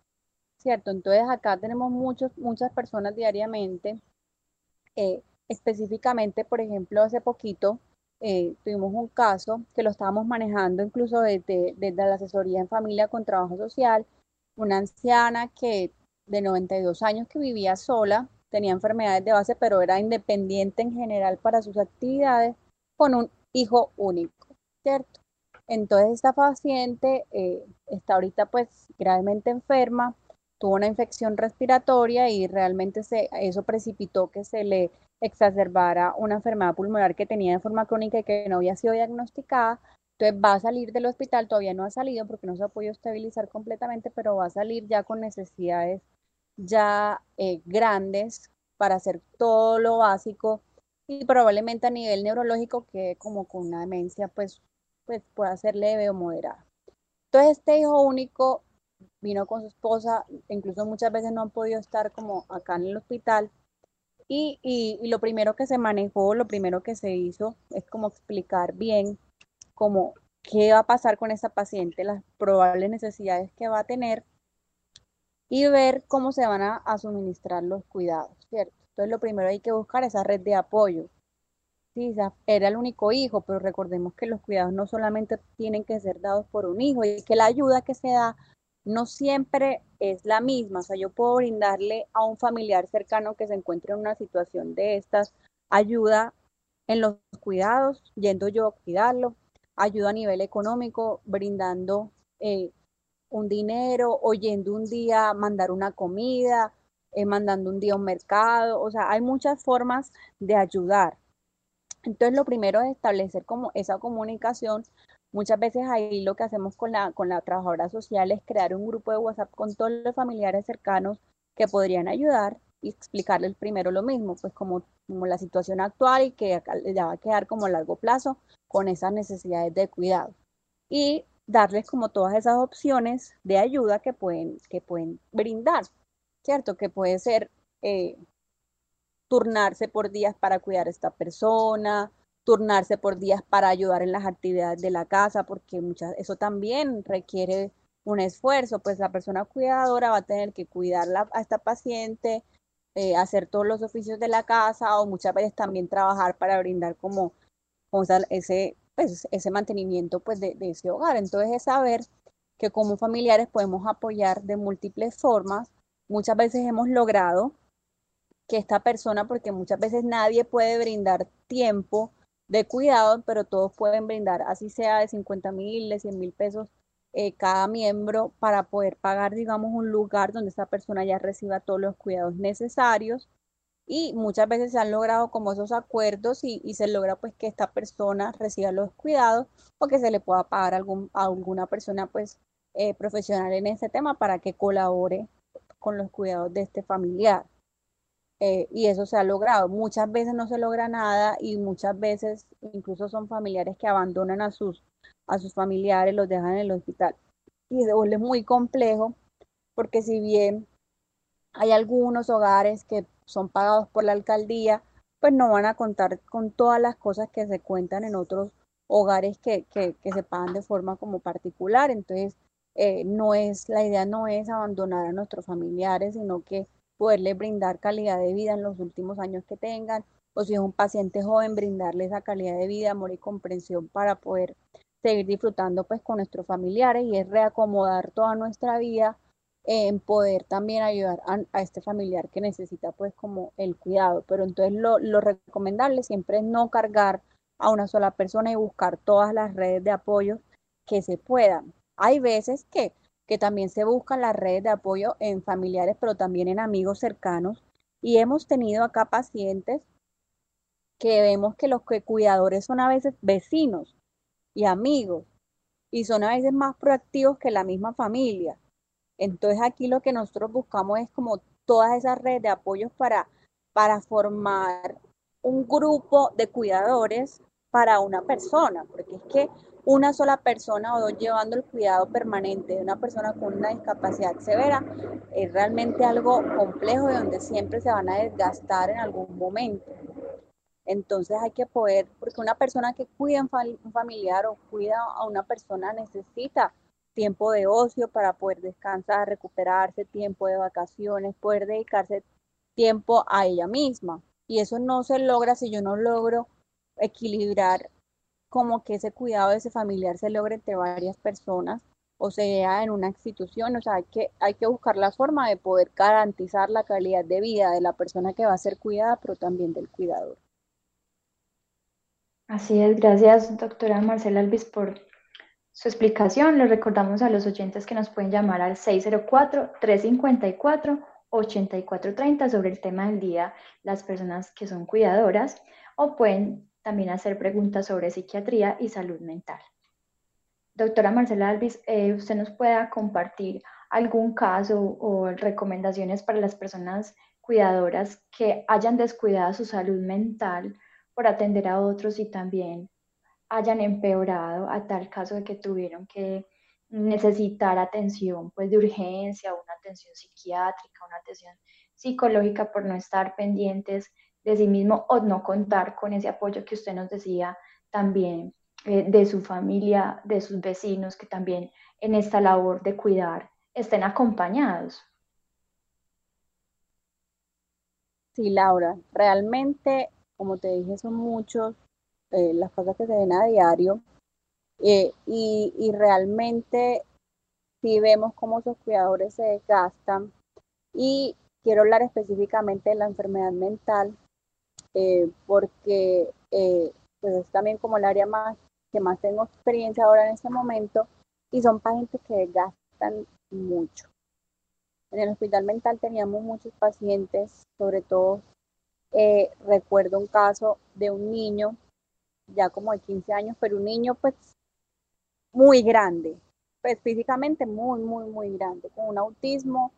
¿cierto? Entonces acá tenemos muchos, muchas personas diariamente, eh, específicamente, por ejemplo, hace poquito eh, tuvimos un caso que lo estábamos manejando incluso desde, desde la asesoría en familia con trabajo social, una anciana que de 92 años que vivía sola, tenía enfermedades de base, pero era independiente en general para sus actividades, con un hijo único. ¿Cierto? Entonces esta paciente eh, está ahorita pues gravemente enferma, tuvo una infección respiratoria y realmente se, eso precipitó que se le exacerbara una enfermedad pulmonar que tenía de forma crónica y que no había sido diagnosticada. Entonces va a salir del hospital, todavía no ha salido porque no se ha podido estabilizar completamente, pero va a salir ya con necesidades ya eh, grandes para hacer todo lo básico y probablemente a nivel neurológico que como con una demencia pues pues puede ser leve o moderada. Entonces este hijo único vino con su esposa, incluso muchas veces no han podido estar como acá en el hospital Y, y, lo primero que se manejó, lo primero que se hizo es como explicar bien cómo qué va a pasar con esa paciente, las probables necesidades que va a tener y ver cómo se van a, suministrar los cuidados, ¿cierto? Entonces lo primero hay que buscar esa red de apoyo. Era el único hijo, pero recordemos que los cuidados no solamente tienen que ser dados por un hijo y que la ayuda que se da no siempre es la misma. O sea, yo puedo brindarle a un familiar cercano que se encuentre en una situación de estas ayuda en los cuidados, yendo yo a cuidarlo, ayuda a nivel económico, brindando eh, un dinero, oyendo un día mandar una comida, eh, mandando un día a un mercado, o sea, hay muchas formas de ayudar. Entonces, lo primero es establecer como esa comunicación. Muchas veces ahí lo que hacemos con la, con la trabajadora social es crear un grupo de WhatsApp con todos los familiares cercanos que podrían ayudar y explicarles primero lo mismo, pues como, como la situación actual y que ya va a quedar como a largo plazo con esas necesidades de cuidado. Y darles como todas esas opciones de ayuda que pueden, que pueden brindar, ¿cierto? Que puede ser eh, turnarse por días para cuidar a esta persona, turnarse por días para ayudar en las actividades de la casa, porque muchas, eso también requiere un esfuerzo, pues la persona cuidadora va a tener que cuidar a esta paciente, eh, hacer todos los oficios de la casa o muchas veces también trabajar para brindar como, ese pues, ese mantenimiento pues, de, ese hogar. Entonces es saber que como familiares podemos apoyar de múltiples formas. Muchas veces hemos logrado que esta persona, porque muchas veces nadie puede brindar tiempo de cuidado, pero todos pueden brindar, así sea de 50 mil, de 100 mil pesos eh, cada miembro para poder pagar, digamos, un lugar donde esta persona ya reciba todos los cuidados necesarios y muchas veces se han logrado como esos acuerdos y, se logra pues que esta persona reciba los cuidados o que se le pueda pagar algún, a alguna persona pues eh, profesional en ese tema para que colabore con los cuidados de este familiar. Eh, y eso se ha logrado. Muchas veces no se logra nada y muchas veces incluso son familiares que abandonan a sus, a sus familiares, los dejan en el hospital. Y se vuelve muy complejo porque si bien hay algunos hogares que son pagados por la alcaldía, pues no van a contar con todas las cosas que se cuentan en otros hogares que, que, se pagan de forma como particular. Entonces, eh, no es, la idea no es abandonar a nuestros familiares, sino que poderles brindar calidad de vida en los últimos años que tengan, o si es un paciente joven, brindarle esa calidad de vida, amor y comprensión para poder seguir disfrutando pues con nuestros familiares y es reacomodar toda nuestra vida en poder también ayudar a, este familiar que necesita pues como el cuidado. Pero entonces lo, lo recomendable siempre es no cargar a una sola persona y buscar todas las redes de apoyo que se puedan. Hay veces que, que también se buscan las redes de apoyo en familiares, pero también en amigos cercanos. Y hemos tenido acá pacientes que vemos que los cuidadores son a veces vecinos y amigos y son a veces más proactivos que la misma familia. Entonces aquí lo que nosotros buscamos es como todas esas redes de apoyos para, para formar un grupo de cuidadores para una persona, porque es que una sola persona o dos llevando el cuidado permanente de una persona con una discapacidad severa es realmente algo complejo y donde siempre se van a desgastar en algún momento. Entonces hay que poder, porque una persona que cuida a un familiar o cuida a una persona necesita tiempo de ocio para poder descansar, recuperarse, tiempo de vacaciones, poder dedicarse tiempo a ella misma. Y eso no se logra si yo no logro equilibrar como que ese cuidado de ese familiar se logre entre varias personas o sea en una institución, o sea, hay que, hay que buscar la forma de poder garantizar la calidad de vida de la persona que va a ser cuidada, pero también del cuidador. Así es, gracias doctora Marcela Alvis por su explicación. Les recordamos a los oyentes que nos pueden llamar al 604-354-8430 sobre el tema del día, las personas que son cuidadoras, o pueden también hacer preguntas sobre psiquiatría y salud mental. Doctora Marcela Alvis, eh, ¿usted nos pueda compartir algún caso o recomendaciones para las personas cuidadoras que hayan descuidado su salud mental por atender a otros y también hayan empeorado a tal caso de que tuvieron que necesitar atención pues de urgencia, una atención psiquiátrica, una atención psicológica por no estar pendientes de sí mismo o no contar con ese apoyo que usted nos decía también eh, de su familia, de sus vecinos, que también en esta labor de cuidar estén acompañados. Sí, Laura, realmente, como te dije, son muchos eh, las cosas que se ven a diario eh, y, y, realmente si vemos cómo esos cuidadores se desgastan y quiero hablar específicamente de la enfermedad mental eh, porque pues es también como el área más que más tengo experiencia ahora en este momento y son pacientes que desgastan mucho. En el hospital mental teníamos muchos pacientes, sobre todo eh, recuerdo un caso de un niño, ya como de 15 años, pero un niño pues muy grande, pues físicamente muy, muy, muy grande, con un autismo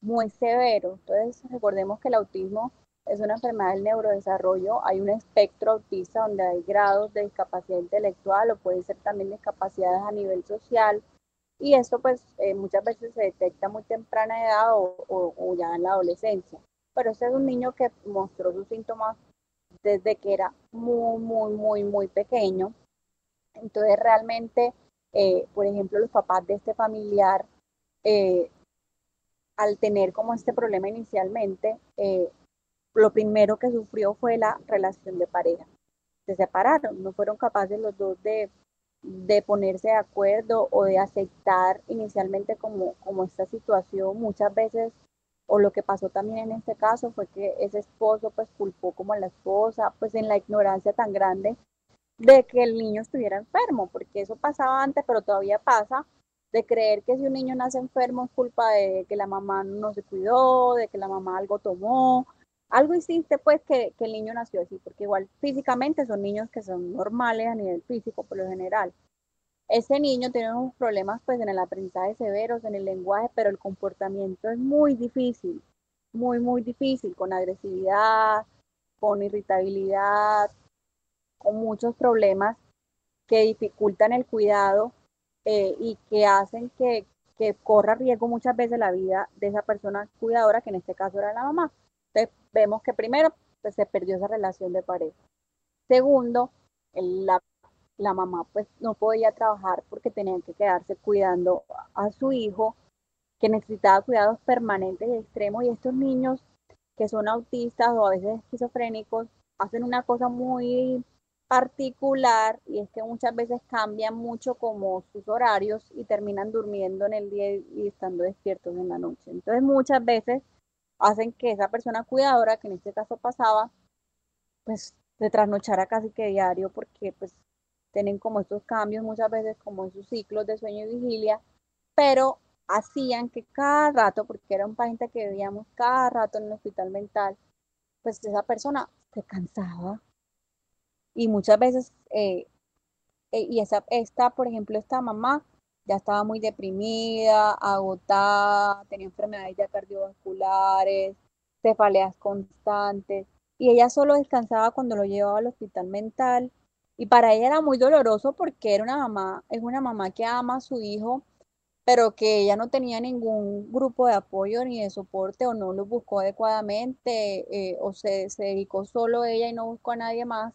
muy severo. Entonces recordemos que el autismo es una enfermedad del neurodesarrollo, hay un espectro autista donde hay grados de discapacidad intelectual o puede ser también discapacidades a nivel social y esto pues eh, muchas veces se detecta muy temprana edad o, ya en la adolescencia. Pero este es un niño que mostró sus síntomas desde que era muy, muy, muy, muy pequeño. Entonces realmente, eh, por ejemplo, los papás de este familiar, eh, al tener como este problema inicialmente, lo primero que sufrió fue la relación de pareja. Se separaron, no fueron capaces los dos de de ponerse de acuerdo o de aceptar inicialmente como, como esta situación. Muchas veces, o lo que pasó también en este caso, fue que ese esposo pues culpó como a la esposa, pues en la ignorancia tan grande de que el niño estuviera enfermo, porque eso pasaba antes, pero todavía pasa, de creer que si un niño nace enfermo es culpa de que la mamá no se cuidó, de que la mamá algo tomó, algo hiciste pues que, el niño nació así, porque igual físicamente son niños que son normales a nivel físico por lo general. Ese niño tiene unos problemas pues en el aprendizaje severos, en el lenguaje, pero el comportamiento es muy difícil, muy, muy difícil, con agresividad, con irritabilidad, con muchos problemas que dificultan el cuidado eh, y que hacen que, que corra riesgo muchas veces la vida de esa persona cuidadora, que en este caso era la mamá. Entonces, vemos que primero pues, se perdió esa relación de pareja. Segundo, la, la, mamá pues no podía trabajar porque tenía que quedarse cuidando a su hijo que necesitaba cuidados permanentes y extremos y estos niños que son autistas o a veces esquizofrénicos hacen una cosa muy particular y es que muchas veces cambian mucho como sus horarios y terminan durmiendo en el día y estando despiertos en la noche. Entonces muchas veces hacen que esa persona cuidadora, que en este caso pasaba, pues se trasnochara casi que diario porque pues tienen como estos cambios muchas veces como en sus ciclos de sueño y vigilia, pero hacían que cada rato, porque era un paciente que veíamos cada rato en el hospital mental, pues esa persona se cansaba. Y muchas veces, eh, eh, y esa, esta, por ejemplo, esta mamá ya estaba muy deprimida, agotada, tenía enfermedades ya cardiovasculares, cefaleas constantes, y ella solo descansaba cuando lo llevaba al hospital mental. Y para ella era muy doloroso porque era una mamá, es una mamá que ama a su hijo, pero que ella no tenía ningún grupo de apoyo ni de soporte o no lo buscó adecuadamente eh, o se, se dedicó solo ella y no buscó a nadie más.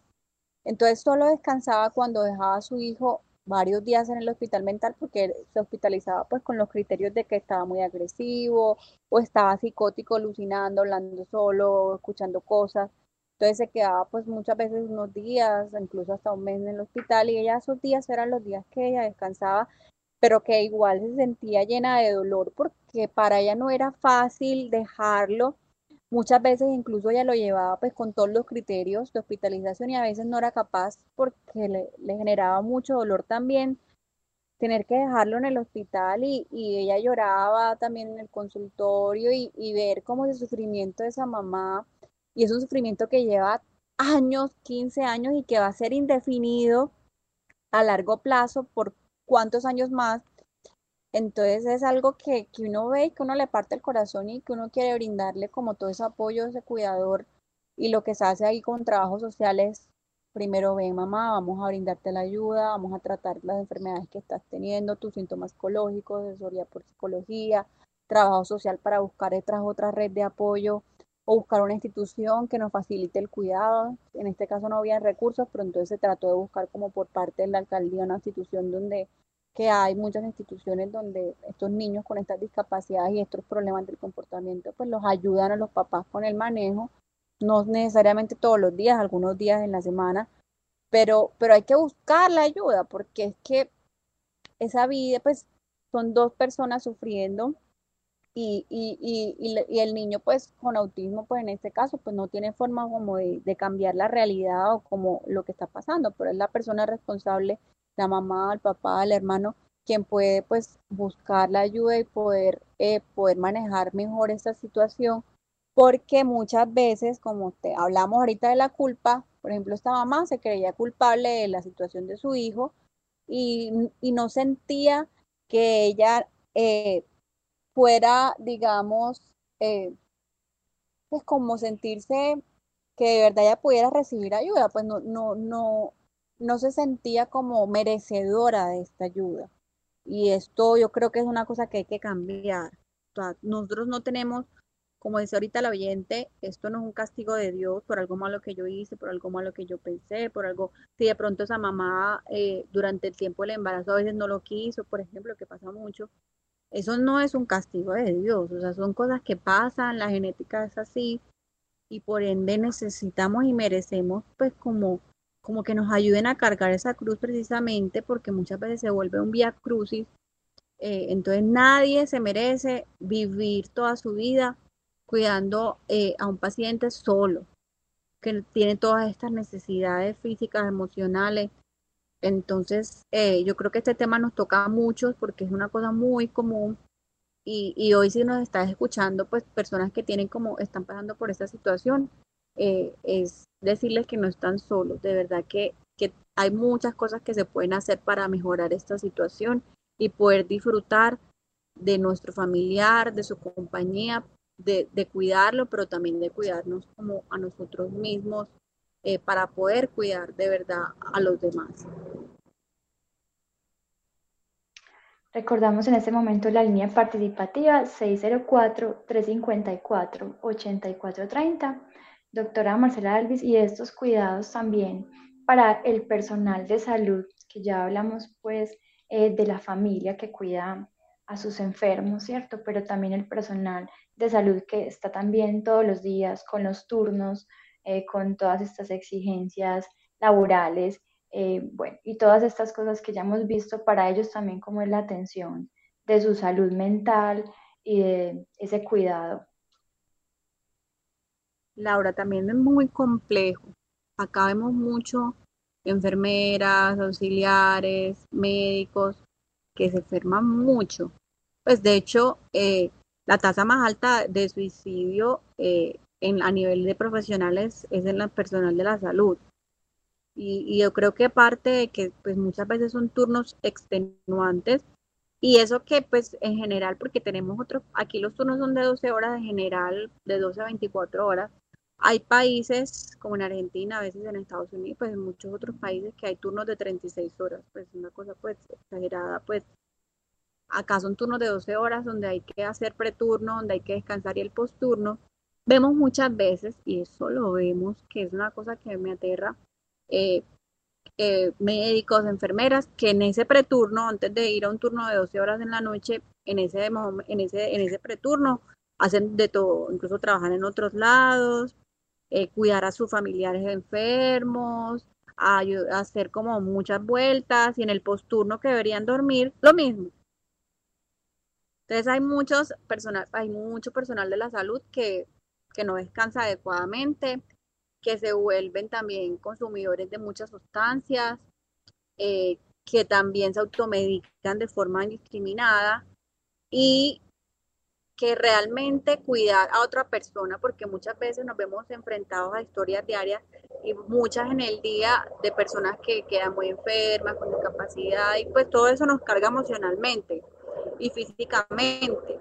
Entonces solo descansaba cuando dejaba a su hijo varios días en el hospital mental porque se hospitalizaba pues con los criterios de que estaba muy agresivo o estaba psicótico, alucinando, hablando solo, escuchando cosas. Entonces se quedaba pues muchas veces unos días, incluso hasta un mes en el hospital y ella esos días eran los días que ella descansaba, pero que igual se sentía llena de dolor porque para ella no era fácil dejarlo Muchas veces incluso ella lo llevaba pues con todos los criterios de hospitalización y a veces no era capaz porque le, generaba mucho dolor también tener que dejarlo en el hospital y, ella lloraba también en el consultorio y, y ver cómo el sufrimiento de esa mamá. Y es un sufrimiento que lleva años, 15 años y que va a ser indefinido a largo plazo por cuántos años más entonces es algo que, uno ve y que uno le parte el corazón y que uno quiere brindarle como todo ese apoyo ese cuidador. Y lo que se hace ahí con trabajos sociales, primero ven mamá, vamos a brindarte la ayuda, vamos a tratar las enfermedades que estás teniendo, tus síntomas psicológicos, asesoría por psicología, trabajo social para buscar tras otra red de apoyo o buscar una institución que nos facilite el cuidado. En este caso no había recursos, pero entonces se trató de buscar como por parte de la alcaldía una institución donde que hay muchas instituciones donde estos niños con estas discapacidades y estos problemas del comportamiento pues los ayudan a los papás con el manejo, no necesariamente todos los días, algunos días en la semana, pero, pero hay que buscar la ayuda porque es que esa vida pues son dos personas sufriendo y, y, y, y, el niño pues con autismo pues en este caso pues no tiene forma como de, de, cambiar la realidad o como lo que está pasando, pero es la persona responsable la mamá, el papá, el hermano, quien puede pues buscar la ayuda y poder, eh, poder manejar mejor esta situación, porque muchas veces, como te hablamos ahorita de la culpa, por ejemplo, esta mamá se creía culpable de la situación de su hijo y, no sentía que ella eh, fuera, digamos, eh, pues como sentirse que de verdad ella pudiera recibir ayuda, pues no, no, no, no se sentía como merecedora de esta ayuda. Y esto yo creo que es una cosa que hay que cambiar. nosotros no tenemos, como dice ahorita la oyente, esto no es un castigo de Dios por algo malo que yo hice, por algo malo que yo pensé, por algo, si de pronto esa mamá eh, durante el tiempo del embarazo a veces no lo quiso, por ejemplo, que pasa mucho, eso no es un castigo de Dios, o sea, son cosas que pasan, la genética es así, y por ende necesitamos y merecemos pues como como que nos ayuden a cargar esa cruz precisamente porque muchas veces se vuelve un vía crucis. Eh, entonces nadie se merece vivir toda su vida cuidando eh, a un paciente solo, que tiene todas estas necesidades físicas, emocionales. Entonces, eh, yo creo que este tema nos toca a muchos porque es una cosa muy común y, y, hoy si nos estás escuchando, pues personas que tienen como, están pasando por esta situación, es decirles que no están solos, de verdad que, hay muchas cosas que se pueden hacer para mejorar esta situación y poder disfrutar de nuestro familiar, de su compañía, de, cuidarlo, pero también de cuidarnos como a nosotros mismos eh, para poder cuidar de verdad a los demás. Recordamos en este momento la línea participativa 604-354-8430 doctora Marcela Alvis, y estos cuidados también para el personal de salud, que ya hablamos pues eh, de la familia que cuida a sus enfermos, ¿cierto? Pero también el personal de salud que está también todos los días con los turnos, eh, con todas estas exigencias laborales, eh, bueno, y todas estas cosas que ya hemos visto para ellos también como es la atención de su salud mental y de ese cuidado Laura, también es muy complejo. Acá vemos mucho enfermeras, auxiliares, médicos que se enferman mucho. Pues de hecho, eh, la tasa más alta de suicidio eh, en, a nivel de profesionales es en el personal de la salud. Y, yo creo que parte de que pues muchas veces son turnos extenuantes y eso que pues en general, porque tenemos otros, aquí los turnos son de 12 horas en general, de 12 a 24 horas, hay países como en Argentina, a veces en Estados Unidos, pues en muchos otros países que hay turnos de 36 horas, pues una cosa pues exagerada, pues acá son turnos de 12 horas donde hay que hacer preturno, donde hay que descansar y el posturno. Vemos muchas veces, y eso lo vemos, que es una cosa que me aterra, eh, eh, médicos, enfermeras, que en ese preturno, antes de ir a un turno de 12 horas en la noche, en ese, en ese, en ese preturno, hacen de todo, incluso trabajan en otros lados, eh, cuidar a sus familiares enfermos, a, hacer como muchas vueltas y en el posturno que deberían dormir, lo mismo. Entonces hay muchos personal, hay mucho personal de la salud que, que no descansa adecuadamente, que se vuelven también consumidores de muchas sustancias, eh, que también se automedican de forma indiscriminada y que realmente cuidar a otra persona, porque muchas veces nos vemos enfrentados a historias diarias y muchas en el día de personas que quedan muy enfermas, con discapacidad, y pues todo eso nos carga emocionalmente y físicamente.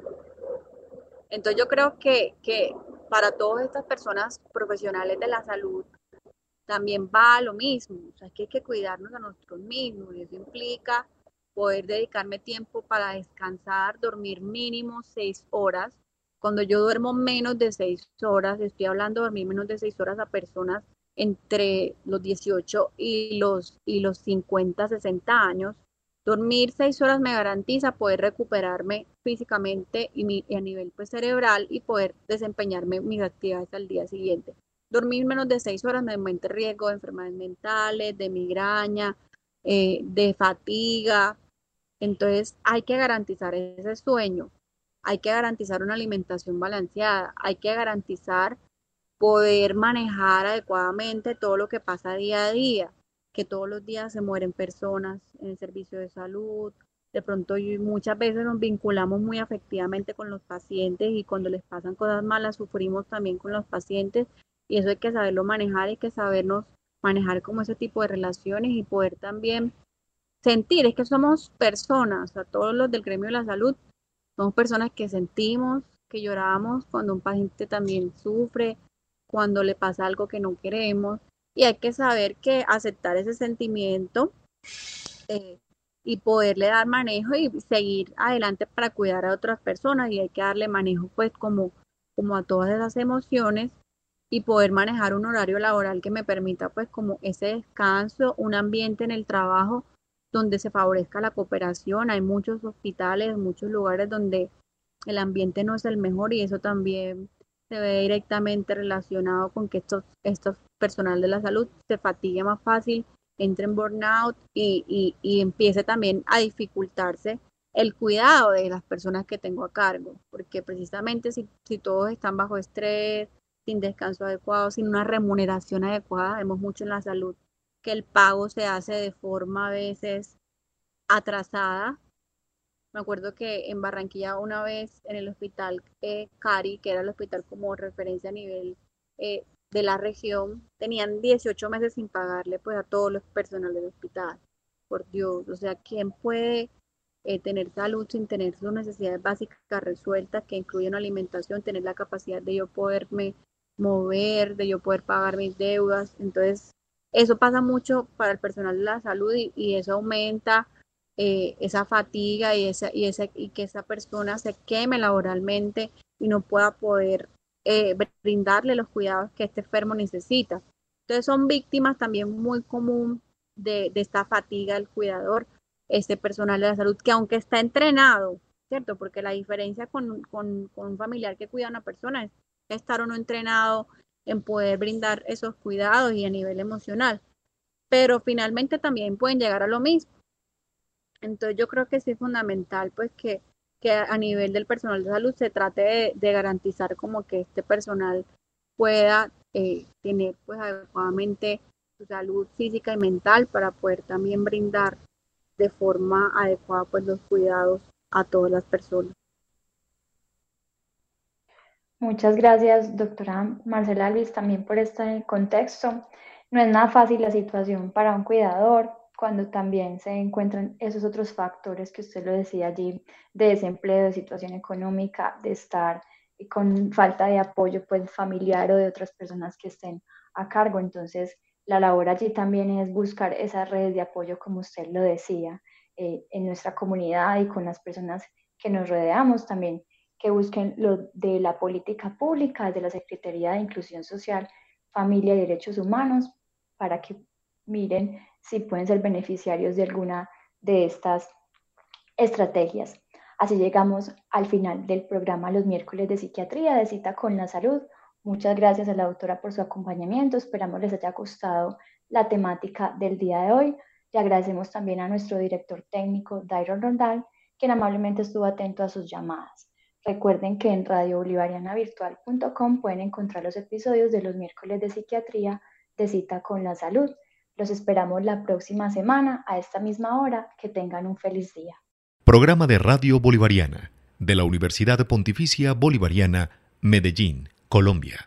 Entonces yo creo que, que para todas estas personas profesionales de la salud también va lo mismo, o sea, que hay que cuidarnos a nosotros mismos y eso implica poder dedicarme tiempo para descansar, dormir mínimo seis horas. Cuando yo duermo menos de seis horas, estoy hablando de dormir menos de seis horas a personas entre los 18 y los, y los 50, 60 años, dormir seis horas me garantiza poder recuperarme físicamente y, a nivel pues, cerebral y poder desempeñarme mis actividades al día siguiente. Dormir menos de seis horas me aumenta el riesgo de enfermedades mentales, de migraña, eh, de fatiga. Entonces hay que garantizar ese sueño, hay que garantizar una alimentación balanceada, hay que garantizar poder manejar adecuadamente todo lo que pasa día a día, que todos los días se mueren personas en el servicio de salud. De pronto muchas veces nos vinculamos muy afectivamente con los pacientes y cuando les pasan cosas malas sufrimos también con los pacientes y eso hay que saberlo manejar, hay que sabernos manejar como ese tipo de relaciones y poder también sentir, es que somos personas, a todos los del gremio de la salud, somos personas que sentimos, que lloramos cuando un paciente también sufre, cuando le pasa algo que no queremos y hay que saber que aceptar ese sentimiento eh, y poderle dar manejo y seguir adelante para cuidar a otras personas y hay que darle manejo pues como, como a todas esas emociones y poder manejar un horario laboral que me permita pues como ese descanso, un ambiente en el trabajo donde se favorezca la cooperación. Hay muchos hospitales, muchos lugares donde el ambiente no es el mejor y eso también se ve directamente relacionado con que estos, estos personal de la salud se fatigue más fácil, entre en burnout y, y, empiece también a dificultarse el cuidado de las personas que tengo a cargo, porque precisamente si, si todos están bajo estrés, sin descanso adecuado, sin una remuneración adecuada, vemos mucho en la salud que el pago se hace de forma a veces atrasada me acuerdo que en Barranquilla una vez en el hospital eh, Cari, que era el hospital como referencia a nivel eh, de la región, tenían 18 meses sin pagarle pues a todos los personal del hospital. Por Dios, o sea, ¿quién puede eh, tener salud sin tener sus necesidades básicas resueltas, que incluyen alimentación, tener la capacidad de yo poderme mover, de yo poder pagar mis deudas? Entonces, eso pasa mucho para el personal de la salud y eso aumenta eh, esa fatiga y, esa, y, que esa persona se queme laboralmente y no pueda poder eh, brindarle los cuidados que este enfermo necesita. Entonces son víctimas también muy común de, esta fatiga del cuidador, este personal de la salud, que aunque está entrenado, ¿cierto? Porque la diferencia con, con un familiar que cuida a una persona es estar o no entrenado en poder brindar esos cuidados y a nivel emocional. Pero finalmente también pueden llegar a lo mismo entonces yo creo que sí es fundamental pues que, a nivel del personal de salud se trate de, garantizar como que este personal pueda eh, tener pues adecuadamente su salud física y mental para poder también brindar de forma adecuada pues los cuidados a todas las personas. Muchas gracias, doctora Marcela Luis, también por este contexto. No es nada fácil la situación para un cuidador, cuando también se encuentran esos otros factores que usted lo decía allí, de desempleo, de situación económica, de estar con falta de apoyo pues, familiar o de otras personas que estén a cargo. Entonces, la labor allí también es buscar esas redes de apoyo, como usted lo decía, eh, en nuestra comunidad y con las personas que nos rodeamos también, que busquen lo de la política pública, de la Secretaría de Inclusión Social, Familia y Derechos Humanos, para que miren si pueden ser beneficiarios de alguna de estas estrategias. Así llegamos al final del programa Los miércoles de psiquiatría de cita con la salud. Muchas gracias a la doctora por su acompañamiento. Esperamos les haya gustado la temática del día de hoy. Le agradecemos también a nuestro director técnico, Dairon Rondal, quien amablemente estuvo atento a sus llamadas. Recuerden que en radiobolivarianavirtual.com pueden encontrar los episodios de los miércoles de psiquiatría de cita con la salud. Los esperamos la próxima semana a esta misma hora. Que tengan un feliz día. Programa de Radio Bolivariana de la Universidad Pontificia Bolivariana, Medellín, Colombia.